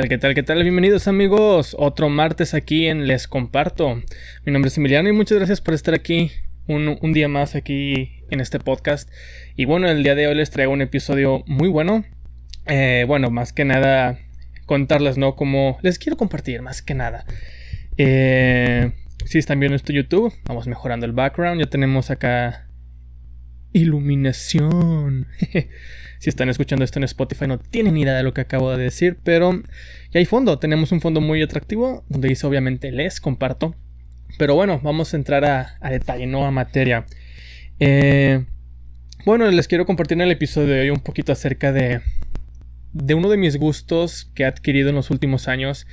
tal, qué tal, qué tal? Bienvenidos amigos, otro martes aquí en Les Comparto. Mi nombre es Emiliano y muchas gracias por estar aquí un, día más aquí en este podcast. Y bueno, el día de hoy les traigo un episodio muy bueno. Eh, bueno, más que nada contarles, ¿no? Como les quiero compartir, más que nada. Eh, si están viendo esto YouTube, vamos mejorando el background. Ya tenemos acá iluminación. si están escuchando esto en Spotify no tienen idea de lo que acabo de decir, pero ya hay fondo. Tenemos un fondo muy atractivo donde dice obviamente les comparto. Pero bueno, vamos a entrar a, detalle, no a materia. Eh, bueno, les quiero compartir en el episodio de hoy un poquito acerca de, de uno de mis gustos que he adquirido en los últimos años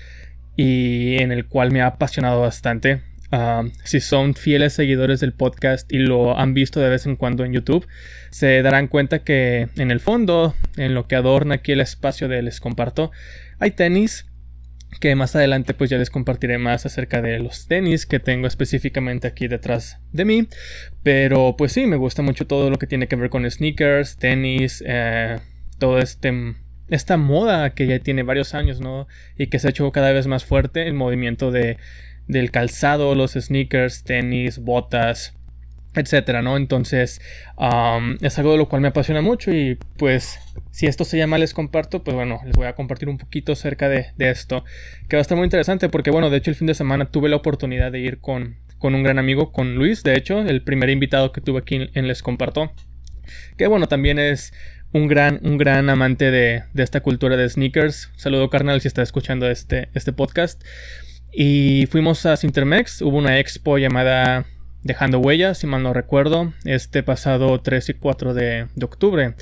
y en el cual me ha apasionado bastante. Ah, si son fieles seguidores del podcast y lo han visto de vez en cuando en YouTube, se darán cuenta que en el fondo, en lo que adorna aquí el espacio de les comparto, hay tenis que más adelante pues ya les compartiré más acerca de los tenis que tengo específicamente aquí detrás de mí. Pero pues sí, me gusta mucho todo lo que tiene que ver con sneakers, tenis, eh, todo este esta moda que ya tiene varios años, ¿no? Y que se ha hecho cada vez más fuerte el movimiento de del calzado, los sneakers, tenis, botas, etcétera, ¿no? Entonces, es algo de lo cual me apasiona mucho y pues si esto se llama les comparto, pues bueno, les voy a compartir un poquito acerca de, esto, que va a estar muy interesante porque bueno, de hecho el fin de semana tuve la oportunidad de ir con, con un gran amigo, con Luis, de hecho, el primer invitado que tuve aquí en les comparto, que bueno, también es un gran, un gran amante de, de esta cultura de sneakers. Saludo carnal si está escuchando este, este podcast. Y fuimos a Sintermex, hubo una expo llamada Dejando Huellas, si mal no recuerdo, este pasado 3 y 4 de, octubre.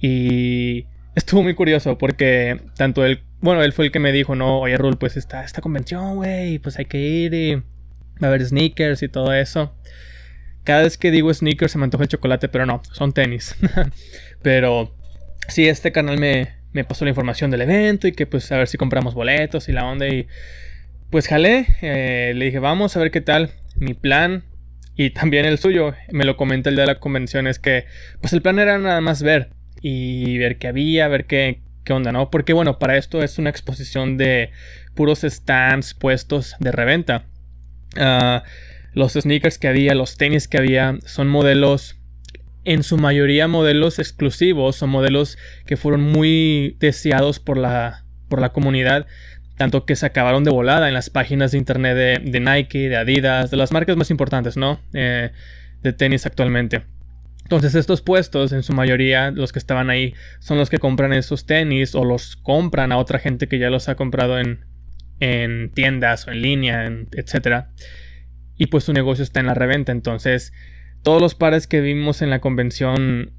Y estuvo muy curioso porque tanto él, bueno, él fue el que me dijo, no, oye Rul, pues está esta convención, güey, pues hay que ir y va a haber sneakers y todo eso. Cada vez que digo sneakers se me antoja el chocolate, pero no, son tenis. pero sí, este canal me, me pasó la información del evento y que pues a ver si compramos boletos y la onda pues jalé, eh, le dije, vamos a ver qué tal. Mi plan y también el suyo, me lo comenta el de la convención, es que pues el plan era nada más ver y ver qué había, ver qué, qué onda, ¿no? Porque bueno, para esto es una exposición de puros stands puestos de reventa. Ah, los sneakers que había, los tenis que había, son modelos en su mayoría modelos exclusivos, son modelos que fueron muy deseados por la, por la comunidad tanto que se acabaron de volada en las páginas de internet de, Nike, de Adidas, de las marcas más importantes, ¿no? Eh, de tenis actualmente. Entonces estos puestos, en su mayoría, los que estaban ahí, son los que compran esos tenis o los compran a otra gente que ya los ha comprado en, en tiendas o en línea, etc. Y pues su negocio está en la reventa. Entonces, todos los pares que vimos en la convención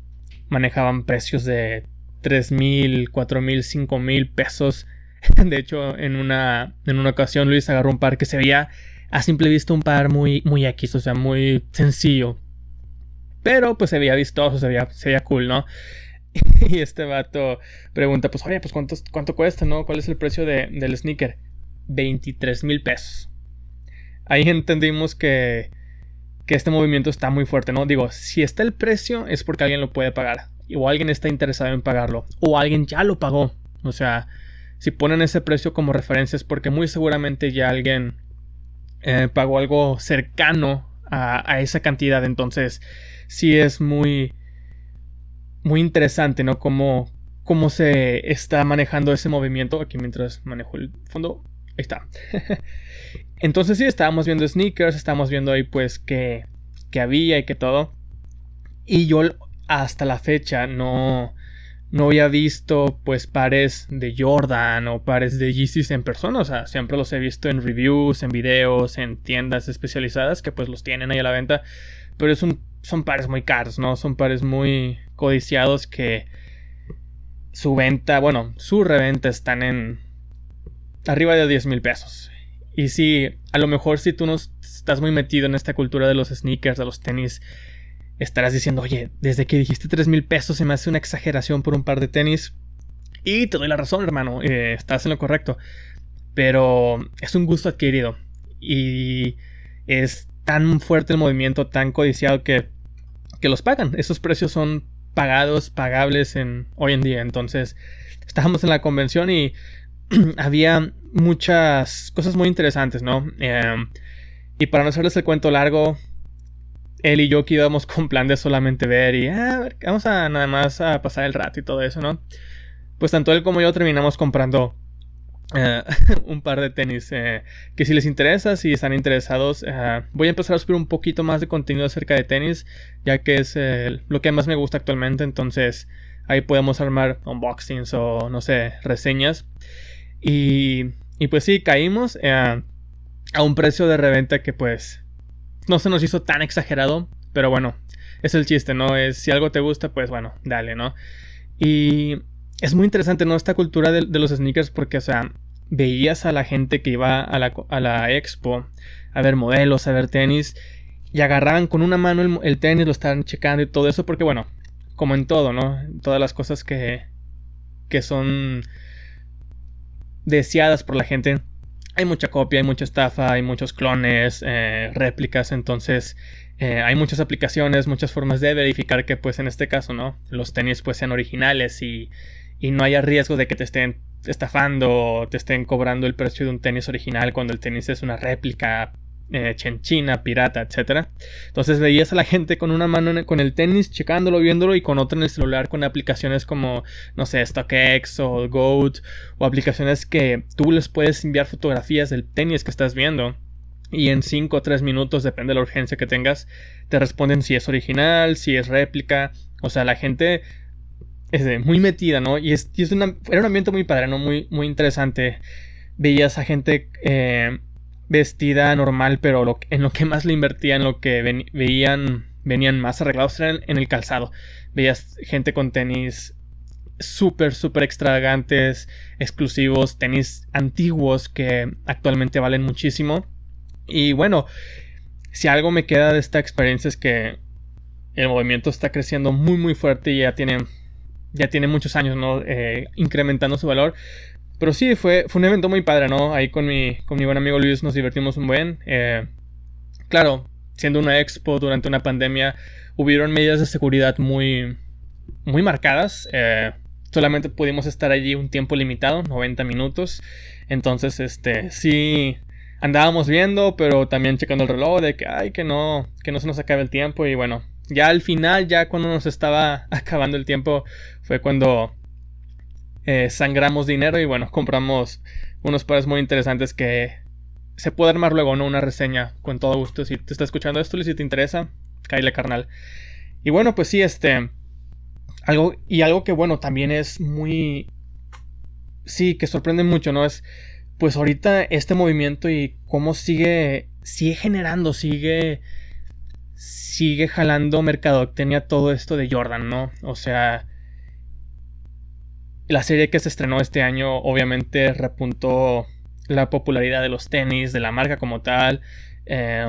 manejaban precios de 3 mil, 4 mil, 5 mil pesos De hecho, en una, en una ocasión Luis agarró un par que se veía a simple vista un par muy, muy X, o sea, muy sencillo. Pero pues se veía vistoso, se veía, se veía cool, ¿no? y este vato pregunta, pues, oye, pues ¿cuánto, cuánto cuesta, ¿no? ¿Cuál es el precio de, del sneaker? 23 mil pesos. Ahí entendimos que, que este movimiento está muy fuerte, ¿no? Digo, si está el precio es porque alguien lo puede pagar. O alguien está interesado en pagarlo. O alguien ya lo pagó. O sea, si ponen ese precio como referencia es porque muy seguramente ya alguien eh, pagó algo cercano a, esa cantidad. Entonces, sí es muy, muy interesante, ¿no? Cómo, cómo se está manejando ese movimiento. Aquí mientras manejo el fondo. Ahí está. Entonces sí, estábamos viendo sneakers, estábamos viendo ahí pues que, que había y que todo. Y yo hasta la fecha no, no había visto pues pares de Jordan o pares de Yeezys en persona, o sea, siempre los he visto en reviews, en videos, en tiendas especializadas que pues los tienen ahí a la venta, pero es un, son pares muy caros, ¿no? Son pares muy codiciados que su venta, bueno, su reventa están en arriba de 10 mil pesos. Y sí, a lo mejor si tú no estás muy metido en esta cultura de los sneakers, de los tenis, estarás diciendo, oye, desde que dijiste 3 mil pesos se me hace una exageración por un par de tenis. Y te doy la razón, hermano, eh, estás en lo correcto. Pero es un gusto adquirido. Y es tan fuerte el movimiento, tan codiciado que, que los pagan. Esos precios son pagados, pagables en, hoy en día. Entonces, estábamos en la convención y había muchas cosas muy interesantes, ¿no? Em, y para no hacerles el cuento largo, él y yo que íbamos con plan de solamente ver y ah, vamos a nada más a pasar el rato y todo eso, ¿no? Pues tanto él como yo terminamos comprando eh, un par de tenis eh, que si les interesa, si están interesados, eh, voy a empezar a subir un poquito más de contenido acerca de tenis, ya que es lo que más me gusta actualmente, entonces ahí podemos armar unboxings o no sé, reseñas. Y, y pues sí, caímos a un precio de reventa que pues no se nos hizo tan exagerado, pero bueno, es el chiste, ¿no? Es si algo te gusta, pues bueno, dale, ¿no? Y es muy interesante, ¿no? Esta cultura de, los sneakers porque, o sea, veías a la gente que iba a la, a la, expo a ver modelos, a ver tenis, y agarraban con una mano el, el, tenis, lo estaban checando y todo eso, porque bueno, como en todo, ¿no? Todas las cosas que, que son deseadas por la gente, hay mucha copia, hay mucha estafa, hay muchos clones, eh, réplicas, entonces eh, hay muchas aplicaciones, muchas formas de verificar que pues en este caso, ¿no? Los tenis pues sean originales y, y no haya riesgo de que te estén estafando o te estén cobrando el precio de un tenis original cuando el tenis es una réplica eh, chenchina, pirata, etc. Entonces veías a la gente con una mano con el tenis, checándolo, viéndolo, y con otra en el celular con aplicaciones como, no sé, StockX o Goat, o aplicaciones que tú les puedes enviar fotografías del tenis que estás viendo. Y en 5 o 3 minutos, depende de la urgencia que tengas, te responden si es original, si es réplica. O sea, la gente es muy metida, ¿no? Y, es, es era un ambiente muy padre, ¿no? Muy, muy interesante. Veías a gente eh, vestida normal, pero en lo que más le invertían, lo que veían, venían más arreglados eran en el calzado. Veías gente con tenis súper, súper extravagantes, exclusivos, tenis antiguos que actualmente valen muchísimo. Y bueno, si algo me queda de esta experiencia es que el movimiento está creciendo muy, muy fuerte y ya tiene, ya tiene muchos años, ¿no? Eh, incrementando su valor. Pero sí, fue, fue un evento muy padre, ¿no? Ahí con mi, con mi buen amigo Luis nos divertimos un buen. Eh, claro, siendo una expo durante una pandemia, hubieron medidas de seguridad muy, muy marcadas. Eh, solamente pudimos estar allí un tiempo limitado, 90 minutos. Entonces, este, sí, andábamos viendo, pero también checando el reloj de que, ay, que no, que no se nos acabe el tiempo. Y bueno, ya al final, ya cuando nos estaba acabando el tiempo, fue cuando eh, sangramos dinero y bueno, compramos unos pares muy interesantes que se puede armar luego, ¿no? Una reseña con todo gusto. Si te está escuchando esto y si te interesa, caile carnal. Y bueno, pues sí, este. Algo. Y algo que bueno, también es muy. Sí, que sorprende mucho, ¿no? Es. Pues ahorita este movimiento y cómo sigue. Sigue generando, sigue. Sigue jalando mercadotecnia todo esto de Jordan, ¿no? O sea la serie que se estrenó este año obviamente repuntó la popularidad de los tenis, de la marca como tal, eh,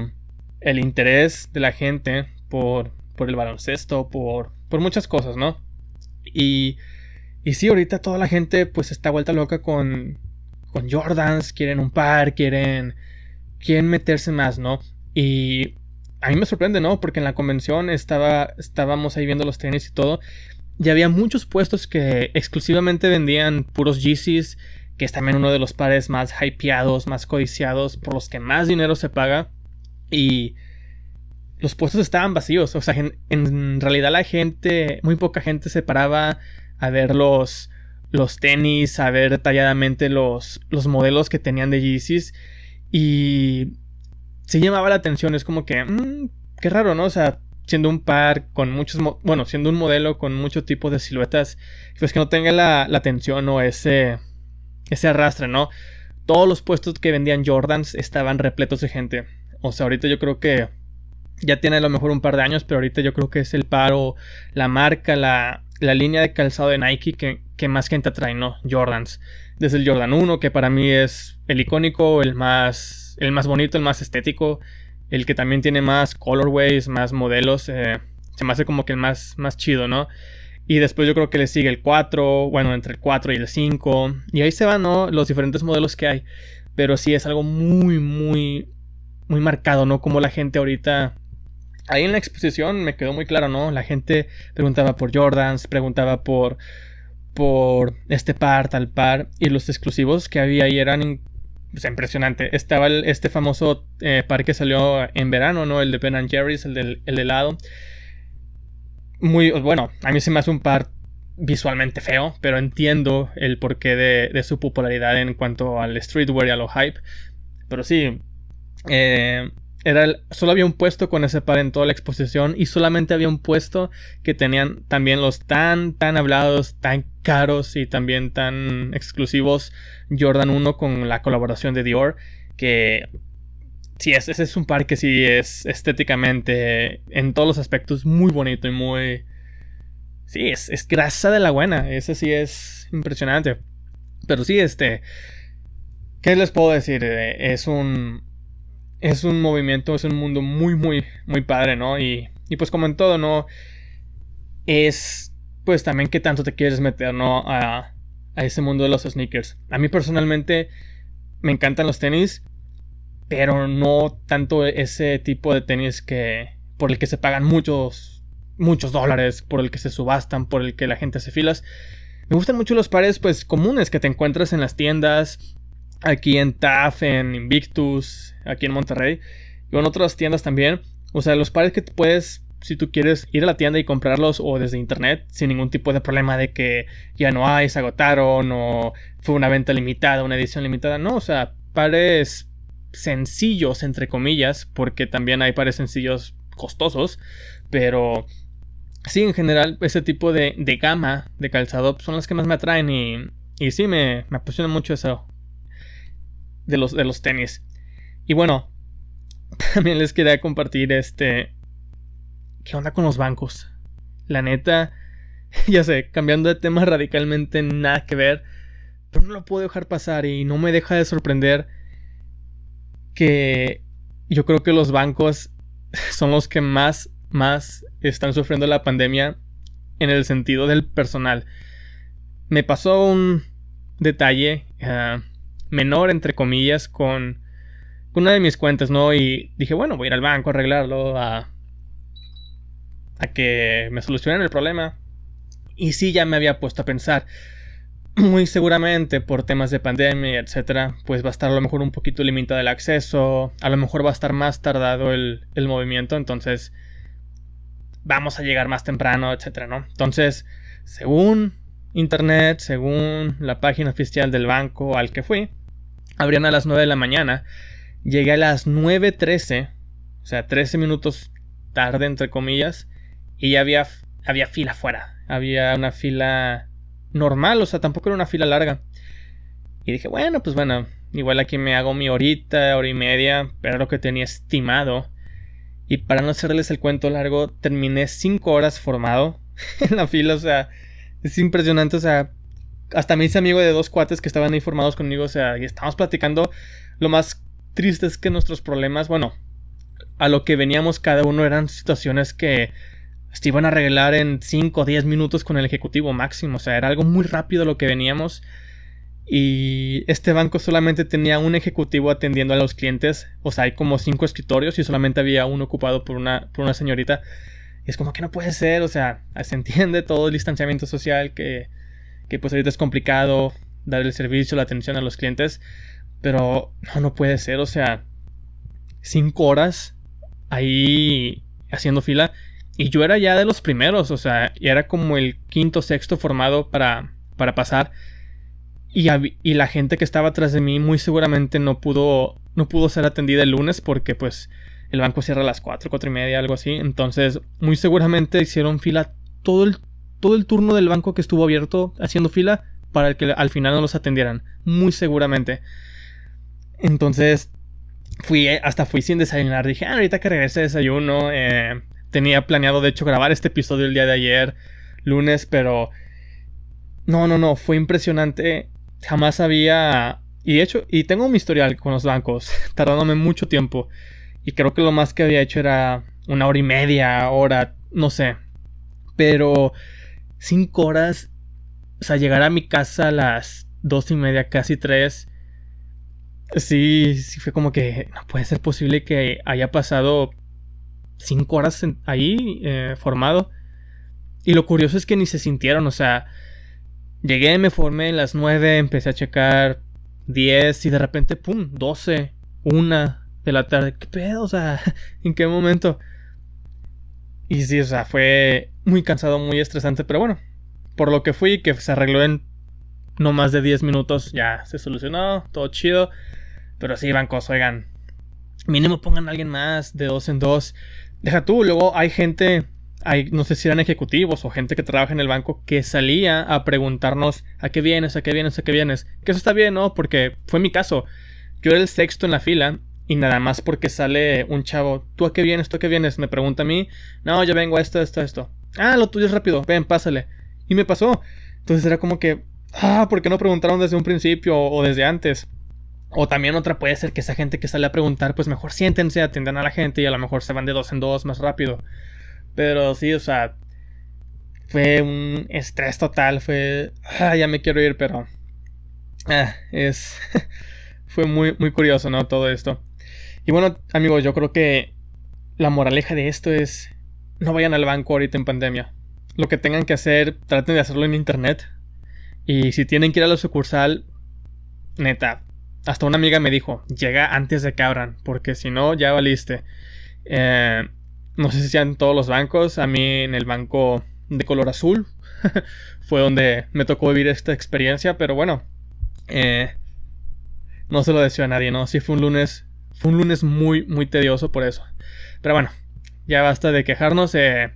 el interés de la gente por, por el baloncesto, por, por muchas cosas, ¿no? Y, y sí, ahorita toda la gente pues está vuelta loca con, con Jordans, quieren un par, quieren, quieren meterse más, ¿no? Y a mí me sorprende, ¿no? Porque en la convención estaba, estábamos ahí viendo los tenis y todo y había muchos puestos que exclusivamente vendían puros Yeezys, que es también uno de los pares más hypeados, más codiciados, por los que más dinero se paga. Y los puestos estaban vacíos. O sea, en, realidad la gente, muy poca gente se paraba a ver los, los tenis, a ver detalladamente los, los modelos que tenían de Yeezys. Y se llamaba la atención. Es como que, mmm, qué raro, ¿no? O sea, siendo un par con muchos, bueno, siendo un modelo con mucho tipo de siluetas, pues que no tenga la, la tensión o ese, ese arrastre, ¿no? Todos los puestos que vendían Jordans estaban repletos de gente. O sea, ahorita yo creo que ya tiene a lo mejor un par de años, pero ahorita yo creo que es el paro, la marca, la, la línea de calzado de Nike que, que, más gente atrae, ¿no? Jordans. Desde el Jordan 1, que para mí es el icónico, el más, el más bonito, el más estético el que también tiene más colorways, más modelos, eh, se me hace como que el más, más chido, ¿no? Y después yo creo que le sigue el 4, bueno, entre el 4 y el 5. Y ahí se van, ¿no? Los diferentes modelos que hay. Pero sí es algo muy, muy, muy marcado, ¿no? Como la gente ahorita... Ahí en la exposición me quedó muy claro, ¿no? La gente preguntaba por Jordans, preguntaba por, por este par, tal par, y los exclusivos que había ahí eran pues, impresionante. Estaba este famoso eh, par que salió en verano, ¿no? El de Ben Jerry's, el del el helado. Muy bueno, a mí se me hace un par visualmente feo, pero entiendo el porqué de, de su popularidad en cuanto al streetwear y a lo hype. Pero sí, eh, era solo había un puesto con ese par en toda la exposición y solamente había un puesto que tenían también los tan tan hablados, tan caros y también tan exclusivos Jordan 1 con la colaboración de Dior que sí ese es un par que sí es estéticamente en todos los aspectos muy bonito y muy sí es, es grasa de la buena, ese sí es impresionante. Pero sí este ¿Qué les puedo decir? Eh, es un es un movimiento, es un mundo muy, muy, muy padre, ¿no? Y, y pues como en todo, ¿no? Es pues también qué tanto te quieres meter, ¿no? A, a ese mundo de los sneakers. A mí personalmente me encantan los tenis, pero no tanto ese tipo de tenis que por el que se pagan muchos muchos dólares, por el que se subastan, por el que la gente hace filas. Me gustan mucho los pares pues comunes que te encuentras en las tiendas, aquí en TAF, en Invictus, aquí en Monterrey y en otras tiendas también. O sea, los pares que puedes, si tú quieres ir a la tienda y comprarlos o desde internet sin ningún tipo de problema de que ya no hay, se agotaron o fue una venta limitada, una edición limitada. No, o sea, pares sencillos, entre comillas, porque también hay pares sencillos costosos, pero sí, en general, ese tipo de, de gama de calzado son las que más me atraen y, y sí, me, me apasiona mucho eso, de los, de los tenis. Y bueno, también les quería compartir este... ¿Qué onda con los bancos? La neta, ya sé, cambiando de tema radicalmente nada que ver, pero no lo puedo dejar pasar y no me deja de sorprender que yo creo que los bancos son los que más, más están sufriendo la pandemia en el sentido del personal. Me pasó un detalle. Ah, menor, entre comillas, con, una de mis cuentas, ¿no? Y dije, bueno, voy a ir al banco a arreglarlo, a, a que me solucionen el problema. Y sí, ya me había puesto a pensar. Muy seguramente por temas de pandemia, etcétera, pues va a estar a lo mejor un poquito limitado el acceso, a lo mejor va a estar más tardado el, el movimiento, entonces vamos a llegar más temprano, etcétera, ¿no? Entonces, según internet, según la página oficial del banco al que fui, abrían a las 9 de la mañana. Llegué a las 9.13, o sea, 13 minutos tarde, entre comillas, y ya había, había fila afuera. Había una fila normal, o sea, tampoco era una fila larga. Y dije, bueno, pues bueno, igual aquí me hago mi horita, hora y media, pero lo que tenía estimado. Y para no hacerles el cuento largo, terminé 5 horas formado en la fila, o sea, es impresionante, o sea, hasta me hice amigo de dos cuates que estaban ahí formados conmigo, o sea, y estábamos platicando. Lo más triste es que nuestros problemas, bueno, a lo que veníamos cada uno eran situaciones que se iban a arreglar en 5 o 10 minutos con el ejecutivo máximo, o sea, era algo muy rápido lo que veníamos. Y este banco solamente tenía un ejecutivo atendiendo a los clientes, o sea, hay como 5 escritorios y solamente había uno ocupado por una, por una señorita. Y es como que no puede ser, o sea, se entiende todo el distanciamiento social que que pues ahorita es complicado dar el servicio, la atención a los clientes, pero no, no puede ser, o sea, cinco horas ahí haciendo fila y yo era ya de los primeros, o sea, y era como el quinto, sexto formado para, para pasar. Y, la gente que estaba atrás de mí muy seguramente no pudo, no pudo ser atendida el lunes porque pues el banco cierra a las 4, cuatro y media, algo así. Entonces muy seguramente hicieron fila todo el todo el turno del banco que estuvo abierto haciendo fila para que al final no los atendieran. Muy seguramente. Entonces, fui, eh, hasta fui sin desayunar. Dije, ah, ahorita que regrese desayuno. Eh, tenía planeado, de hecho, grabar este episodio el día de ayer, lunes, pero... No, no, no, fue impresionante. Jamás había... Y de hecho, y tengo mi historial con los bancos, tardándome mucho tiempo. Y creo que lo más que había hecho era una hora y media, hora, no sé. Pero cinco horas. O sea, llegar a mi casa a las dos y media, casi tres. Sí, sí fue como que no puede ser posible que haya pasado cinco horas ahí eh, formado. Y lo curioso es que ni se sintieron, o sea, Llegué, me formé en las 9, empecé a checar 10 y de repente, ¡pum! 12, 1 de la tarde. ¿Qué pedo? O sea, ¿en qué momento? Y sí, o sea, fue muy cansado, muy estresante, pero bueno, por lo que fui, que se arregló en no más de 10 minutos, ya se solucionó, todo chido. Pero sí, bancos, oigan, mínimo pongan a alguien más de dos en dos. Deja tú, luego hay gente hay, no sé si eran ejecutivos o gente que trabaja en el banco que salía a preguntarnos a qué vienes, a qué vienes, a qué vienes. Que eso está bien, ¿no? Porque fue mi caso. Yo era el sexto en la fila y nada más porque sale un chavo, ¿tú a qué vienes? ¿Tú a qué vienes? Me pregunta a mí, no, yo vengo a esto, esto, esto. Ah, lo tuyo es rápido, ven, pásale. Y me pasó. Entonces era como que, ah, ¿por qué no preguntaron desde un principio o desde antes? O también otra puede ser que esa gente que sale a preguntar, pues mejor siéntense, atiendan a la gente y a lo mejor se van de dos en dos más rápido. Pero sí, o sea, fue un estrés total, fue, ah, ya me quiero ir, pero ah, es, fue muy, muy curioso, ¿no? Todo esto. Y bueno, amigos, yo creo que la moraleja de esto es, no vayan al banco ahorita en pandemia. Lo que tengan que hacer, traten de hacerlo en internet. Y si tienen que ir a la sucursal, neta, hasta una amiga me dijo, llega antes de que abran, porque si no, ya valiste. Eh, no sé si sean todos los bancos, a mí en el banco de color azul fue donde me tocó vivir esta experiencia, pero bueno, eh, no se lo deseo a nadie, ¿no? Sí fue un lunes, fue un lunes muy, muy tedioso por eso. Pero bueno, ya basta de quejarnos. Eh,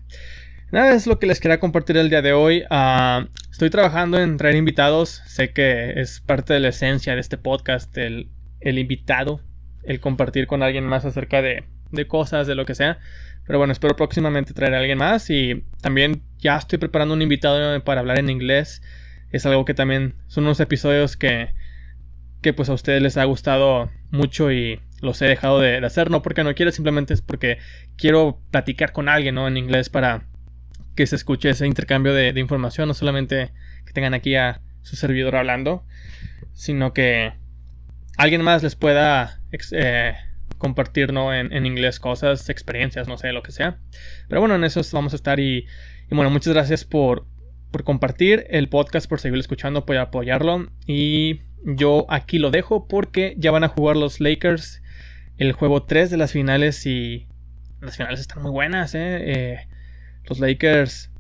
nada, es lo que les quería compartir el día de hoy. Ah, estoy trabajando en traer invitados, sé que es parte de la esencia de este podcast, el, el invitado, el compartir con alguien más acerca de, de cosas, de lo que sea. Pero bueno, espero próximamente traer a alguien más y también ya estoy preparando un invitado para hablar en inglés. Es algo que también son unos episodios que, que pues a ustedes les ha gustado mucho y los he dejado de, hacer, no porque no quiero, simplemente es porque quiero platicar con alguien, ¿no? En inglés para que se escuche ese intercambio de, información, no solamente que tengan aquí a su servidor hablando, sino que alguien más les pueda eh, compartir en, inglés cosas, experiencias, no sé, lo que sea. Pero bueno, en eso vamos a estar y, bueno, muchas gracias por, por compartir el podcast, por seguir escuchando, por apoyarlo. Y yo aquí lo dejo porque ya van a jugar los Lakers el juego 3 de las finales y las finales están muy buenas, ¿eh? eh los Lakers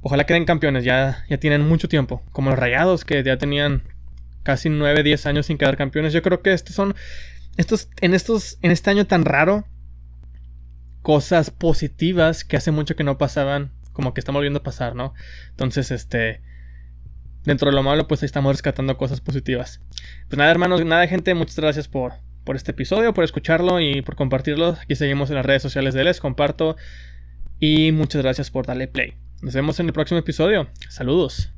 ojalá queden campeones, ya, ya tienen mucho tiempo, como los Rayados que ya tenían casi 9, 10 años sin quedar campeones. Yo creo que estos son estos, en, estos, en este año tan raro, cosas positivas que hace mucho que no pasaban, como que estamos volviendo a pasar, ¿no? Entonces, este, dentro de lo malo, pues ahí estamos rescatando cosas positivas. Pues nada, hermanos, nada, gente, muchas gracias por, por este episodio, por escucharlo y por compartirlo. Aquí seguimos en las redes sociales de Les, comparto. Y muchas gracias por darle play. Nos vemos en el próximo episodio. Saludos.